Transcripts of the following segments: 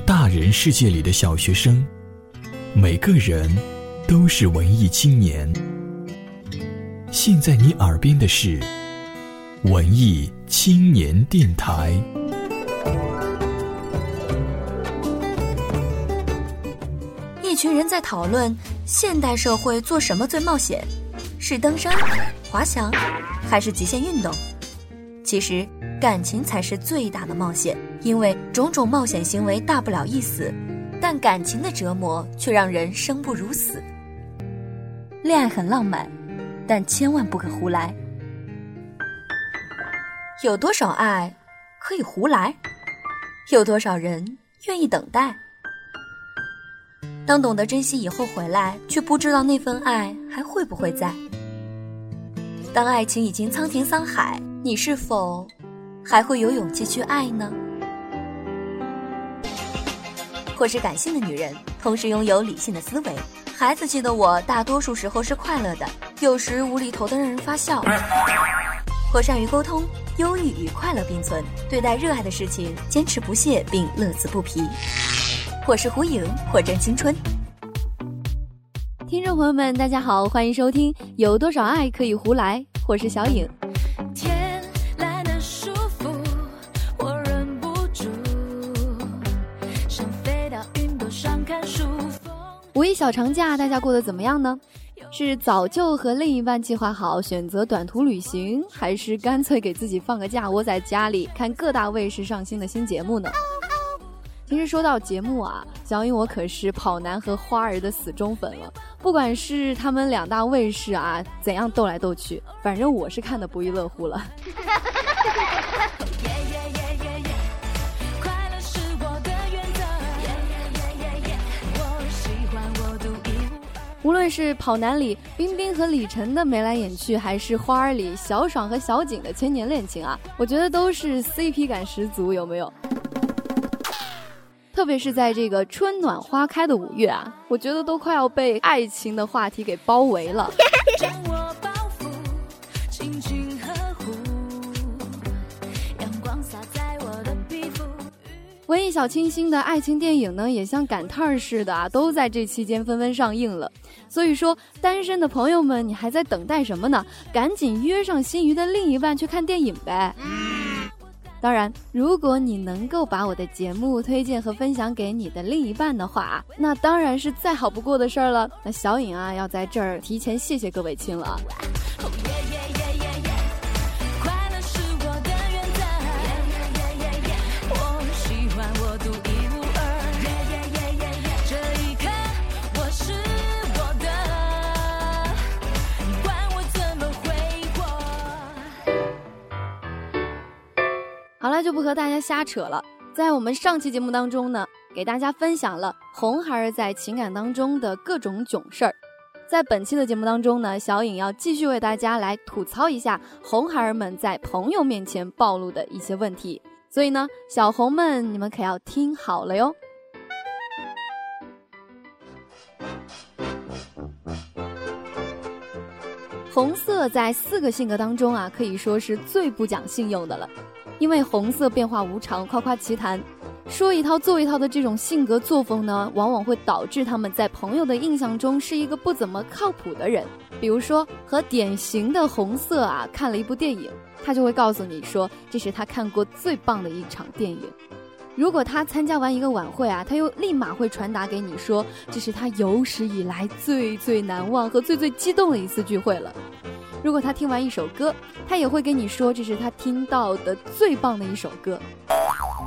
大人世界里的小学生，每个人都是文艺青年。现在你耳边的是文艺青年电台。一群人在讨论现代社会做什么最冒险，是登山、滑翔，还是极限运动？其实，感情才是最大的冒险，因为种种冒险行为大不了一死，但感情的折磨却让人生不如死。恋爱很浪漫，但千万不可胡来。有多少爱可以胡来？有多少人愿意等待？当懂得珍惜以后回来，却不知道那份爱还会不会在。当爱情已经沧田桑海，你是否还会有勇气去爱呢？或是感性的女人，同时拥有理性的思维。孩子气的我，大多数时候是快乐的，有时无厘头的让人发笑。或善于沟通，忧郁与快乐并存，对待热爱的事情坚持不懈并乐此不疲。或是胡影，或正青春。听众朋友们，大家好，欢迎收听《有多少爱可以胡来》，我是小影。小长假，大家过得怎么样呢？是早就和另一半计划好选择短途旅行，还是干脆给自己放个假，窝在家里看各大卫视上新的新节目呢？其实说到节目啊，小颖我可是跑男和花儿的死忠粉了。不管是他们两大卫视啊怎样斗来斗去，反正我是看的不亦乐乎了。无论是跑男里冰冰和李晨的眉来眼去，还是花儿里小爽和小景的千年恋情啊，我觉得都是 CP 感十足，有没有？特别是在这个春暖花开的五月啊，我觉得都快要被爱情的话题给包围了。文艺小清新的爱情电影呢，也像赶趟儿似的啊，都在这期间纷纷上映了。所以说，单身的朋友们，你还在等待什么呢？赶紧约上心仪的另一半去看电影呗。当然，如果你能够把我的节目推荐和分享给你的另一半的话，那当然是再好不过的事儿了。那小颖啊，要在这儿提前谢谢各位亲了。和大家瞎扯了。在我们上期节目当中呢，给大家分享了红孩儿在情感当中的各种囧事儿。在本期的节目当中呢，小颖要继续为大家来吐槽一下红孩儿们在朋友面前暴露的一些问题。所以呢，小红们，你们可要听好了哟。红色在四个性格当中啊，可以说是最不讲信用的了。因为红色变化无常，夸夸其谈，说一套做一套的这种性格作风呢，往往会导致他们在朋友的印象中是一个不怎么靠谱的人。比如说，和典型的红色啊看了一部电影，他就会告诉你说这是他看过最棒的一场电影。如果他参加完一个晚会啊，他又立马会传达给你说这是他有史以来最最难忘和最最激动的一次聚会了。如果他听完一首歌，他也会跟你说这是他听到的最棒的一首歌。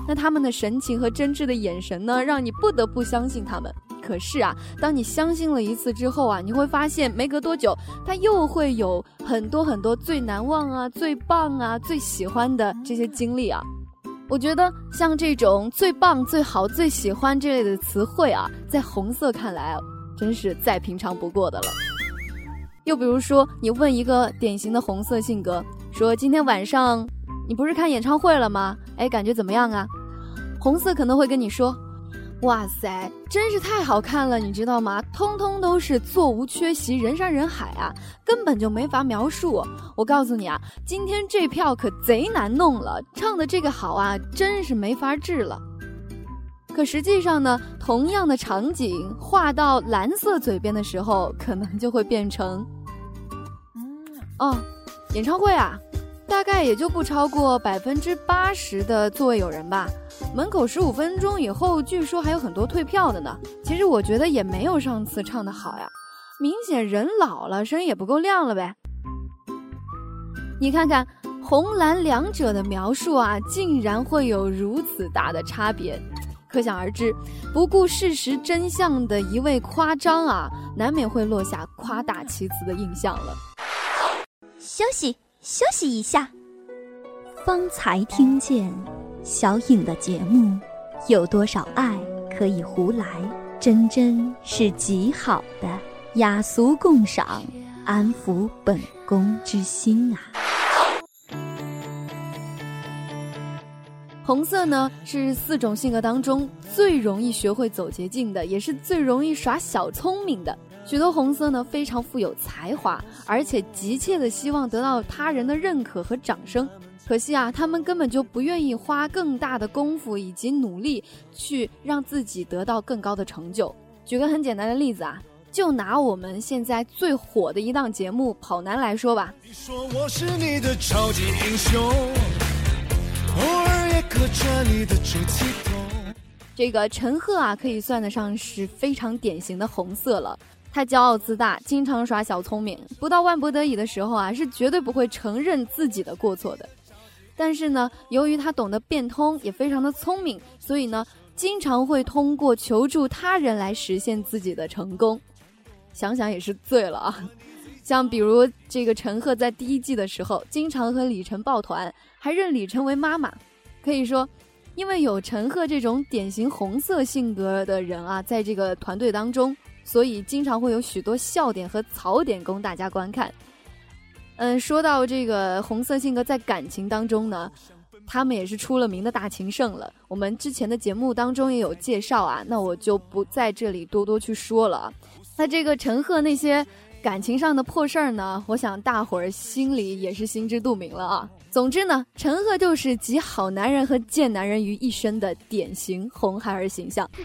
那他们的神情和真挚的眼神呢，让你不得不相信他们。可是啊，当你相信了一次之后啊，你会发现没隔多久，他又会有很多很多最难忘啊、最棒啊、最喜欢的这些经历啊。我觉得像这种最棒、最好、最喜欢这类的词汇啊，在红色看来啊，真是再平常不过的了。又比如说，你问一个典型的红色性格，说今天晚上你不是看演唱会了吗？哎，感觉怎么样啊？红色可能会跟你说：“哇塞，真是太好看了，你知道吗？通通都是座无缺席，人山人海啊，根本就没法描述。我告诉你啊，今天这票可贼难弄了，唱的这个好啊，真是没法治了。”可实际上呢，同样的场景画到蓝色嘴边的时候，可能就会变成，嗯哦，演唱会啊，大概也就不超过百分之八十的座位有人吧。门口十五分钟以后，据说还有很多退票的呢。其实我觉得也没有上次唱的好呀，明显人老了，声音也不够亮了呗。你看看红蓝两者的描述啊，竟然会有如此大的差别。可想而知，不顾事实真相的一味夸张啊，难免会落下夸大其词的印象了。休息休息一下，方才听见小颖的节目，有多少爱可以胡来？真真是极好的雅俗共赏，安抚本宫之心啊。红色呢是四种性格当中最容易学会走捷径的，也是最容易耍小聪明的。许多红色呢非常富有才华，而且急切的希望得到他人的认可和掌声。可惜啊，他们根本就不愿意花更大的功夫以及努力去让自己得到更高的成就。举个很简单的例子啊，就拿我们现在最火的一档节目《跑男》来说吧。你说我是你的超级英雄。这个陈赫啊，可以算得上是非常典型的红色了。他骄傲自大，经常耍小聪明，不到万不得已的时候啊，是绝对不会承认自己的过错的。但是呢，由于他懂得变通，也非常的聪明，所以呢，经常会通过求助他人来实现自己的成功。想想也是醉了啊。像比如这个陈赫在第一季的时候，经常和李晨抱团，还认李晨为妈妈。可以说，因为有陈赫这种典型红色性格的人啊，在这个团队当中，所以经常会有许多笑点和槽点供大家观看。嗯，说到这个红色性格在感情当中呢，他们也是出了名的大情圣了。我们之前的节目当中也有介绍啊，那我就不在这里多多去说了啊。那这个陈赫那些。感情上的破事儿呢，我想大伙儿心里也是心知肚明了啊。总之呢，陈赫就是集好男人和贱男人于一身的典型红孩儿形象。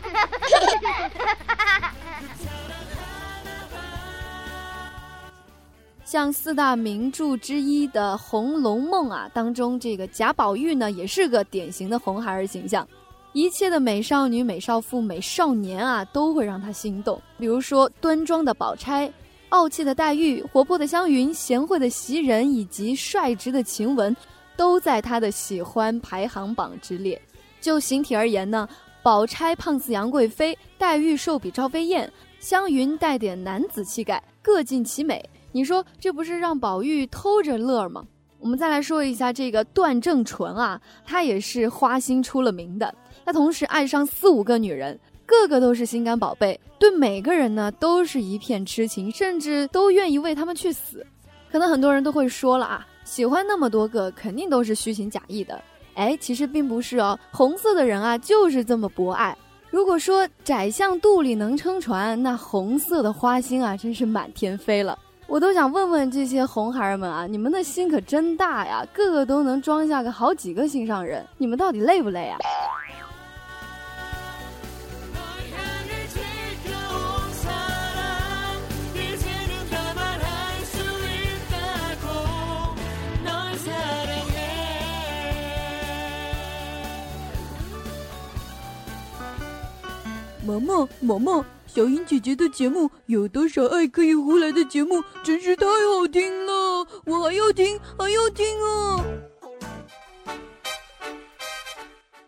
像四大名著之一的《红楼梦》啊，当中这个贾宝玉呢，也是个典型的红孩儿形象。一切的美少女、美少妇、美少年啊，都会让他心动。比如说端庄的宝钗。傲气的黛玉、活泼的湘云、贤惠的袭人以及率直的晴雯，都在他的喜欢排行榜之列。就形体而言呢，宝钗胖似杨贵妃，黛玉瘦比赵飞燕，湘云带点男子气概，各尽其美。你说这不是让宝玉偷着乐吗？我们再来说一下这个段正淳啊，他也是花心出了名的，他同时爱上四五个女人。个个都是心肝宝贝，对每个人呢都是一片痴情，甚至都愿意为他们去死。可能很多人都会说了啊，喜欢那么多个，肯定都是虚情假意的。哎，其实并不是哦，红色的人啊就是这么博爱。如果说窄巷肚里能撑船，那红色的花心啊真是满天飞了。我都想问问这些红孩儿们啊，你们的心可真大呀，个个都能装下个好几个心上人，你们到底累不累啊？毛毛毛毛，小英姐姐的节目有多少爱可以胡来的节目，真是太好听了，我还要听还要听啊！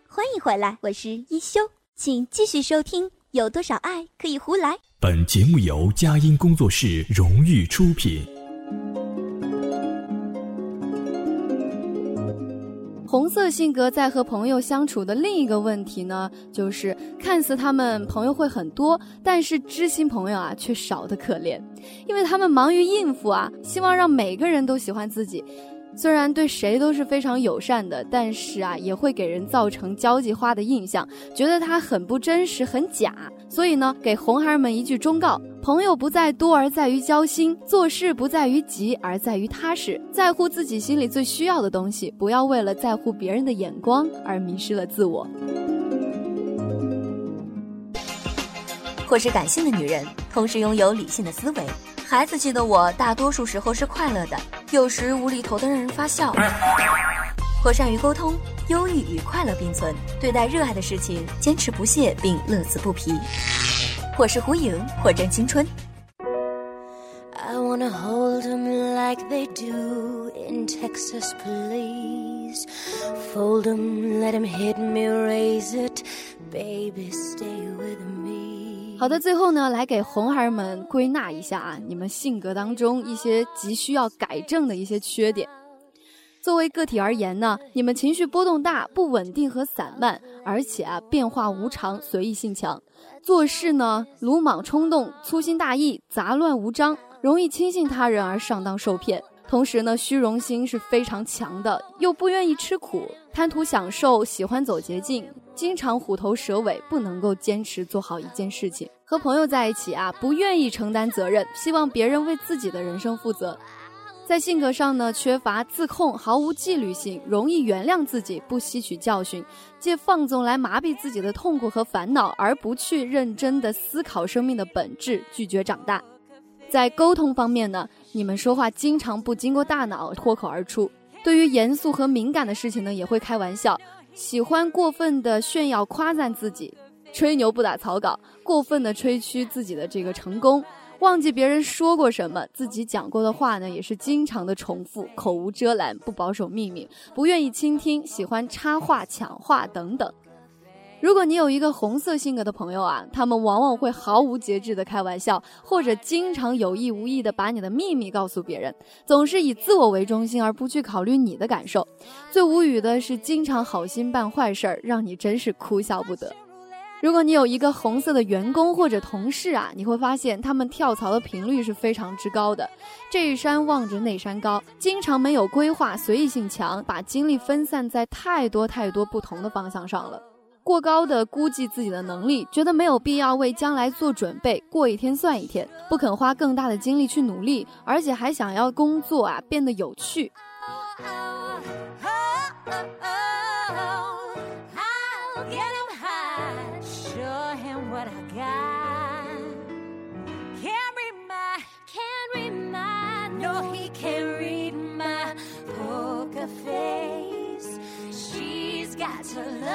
欢迎回来，我是一休，请继续收听。有多少爱可以胡来？本节目由佳音工作室荣誉出品。红色性格在和朋友相处的另一个问题呢，就是看似他们朋友会很多，但是知心朋友啊却少得可怜，因为他们忙于应付啊，希望让每个人都喜欢自己。虽然对谁都是非常友善的，但是啊，也会给人造成交际花的印象，觉得他很不真实、很假。所以呢，给红孩儿们一句忠告：朋友不在多，而在于交心；做事不在于急，而在于踏实。在乎自己心里最需要的东西，不要为了在乎别人的眼光而迷失了自我。或是感性的女人，同时拥有理性的思维。孩子气的我，大多数时候是快乐的，有时无厘头的让人发笑。或善于沟通，忧郁与快乐并存，对待热爱的事情坚持不懈并乐此不疲。或是忽悠，或争青春。I wanna hold them like they do in Texas, please. Fold them, let them hit me, raise it, baby, stay with me. 好的，最后呢，来给红孩儿们归纳一下啊，你们性格当中一些急需要改正的一些缺点。作为个体而言呢，你们情绪波动大、不稳定和散漫，而且啊变化无常、随意性强，做事呢鲁莽冲动、粗心大意、杂乱无章。容易轻信他人而上当受骗，同时呢，虚荣心是非常强的，又不愿意吃苦，贪图享受，喜欢走捷径，经常虎头蛇尾，不能够坚持做好一件事情。和朋友在一起啊，不愿意承担责任，希望别人为自己的人生负责。在性格上呢，缺乏自控，毫无纪律性，容易原谅自己，不吸取教训，借放纵来麻痹自己的痛苦和烦恼，而不去认真的思考生命的本质，拒绝长大。在沟通方面呢，你们说话经常不经过大脑脱口而出。对于严肃和敏感的事情呢，也会开玩笑，喜欢过分的炫耀夸赞自己，吹牛不打草稿，过分的吹嘘自己的这个成功，忘记别人说过什么，自己讲过的话呢，也是经常的重复，口无遮拦，不保守秘密，不愿意倾听，喜欢插话抢话等等。如果你有一个红色性格的朋友啊，他们往往会毫无节制的开玩笑，或者经常有意无意的把你的秘密告诉别人，总是以自我为中心而不去考虑你的感受。最无语的是，经常好心办坏事儿，让你真是哭笑不得。如果你有一个红色的员工或者同事啊，你会发现他们跳槽的频率是非常之高的。这山望着那山高，经常没有规划，随意性强，把精力分散在太多太多不同的方向上了。过高的估计自己的能力，觉得没有必要为将来做准备，过一天算一天，不肯花更大的精力去努力，而且还想要工作啊变得有趣。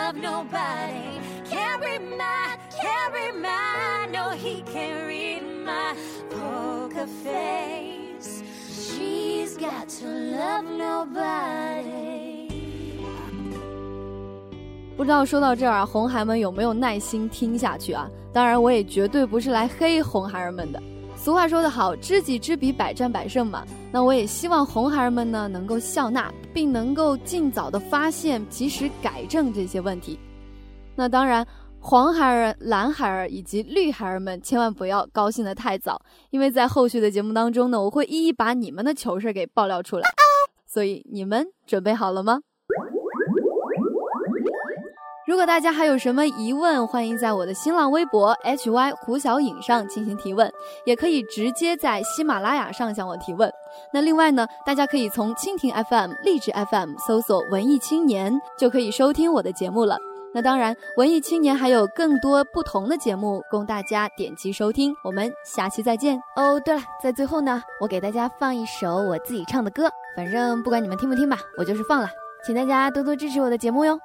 Love nobody. Can't read my, can't read my, no, he can't read my poker face. She's got to love nobody. 不知道说到这儿啊，红孩们有没有耐心听下去啊？当然，我也绝对不是来黑红孩儿们的。俗话说得好，知己知彼，百战百胜嘛。那我也希望红孩儿们呢能够笑纳，并能够尽早的发现，及时改正这些问题。那当然，黄孩儿、蓝孩儿以及绿孩儿们千万不要高兴的太早，因为在后续的节目当中呢，我会一一把你们的糗事给爆料出来。所以你们准备好了吗？如果大家还有什么疑问，欢迎在我的新浪微博 hy 胡小颖上进行提问，也可以直接在喜马拉雅上向我提问。那另外呢，大家可以从蜻蜓 FM、励志 FM 搜索“文艺青年”，就可以收听我的节目了。那当然，文艺青年还有更多不同的节目供大家点击收听。我们下期再见哦。对了，在最后呢，我给大家放一首我自己唱的歌，反正不管你们听不听吧，我就是放了，请大家多多支持我的节目哟。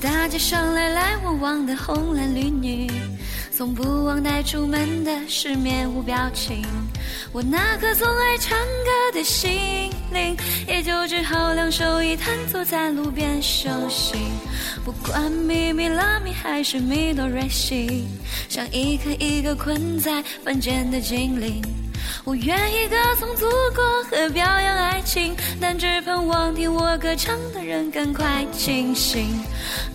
大街上来来往往的红男绿女，从不忘带出门的是面无表情。我那颗总爱唱歌的心灵，也就只好两手一摊坐在路边休息。不管咪咪拉咪还是咪哆瑞西，像一个一个困在凡间的精灵。我愿意歌颂祖国和表扬但只盼望听我歌唱的人赶快清醒。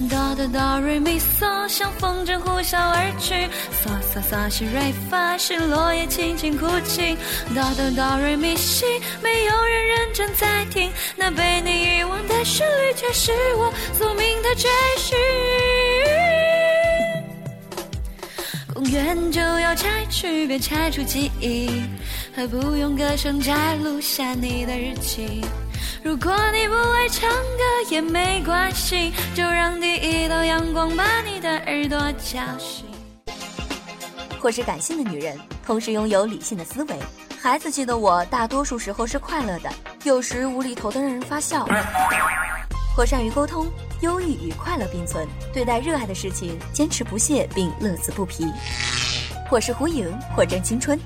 哆哆哆瑞咪嗦，像风筝呼啸而去。嗦嗦嗦西瑞发，是落叶轻轻哭泣。哆哆哆瑞咪西，没有人认真在听，那被你遗忘的旋律，却是我宿命的追寻。公园就要拆去，别拆出记忆，何不用歌声摘录下你的日记。如果你不会唱歌也没关系，就让第一道阳光把你的耳朵叫醒。或是感性的女人，同时拥有理性的思维。孩子气的我，大多数时候是快乐的，有时无厘头的让人发笑。或善于沟通，忧郁与快乐并存，对待热爱的事情坚持不懈并乐此不疲。或是胡颖，或真青春。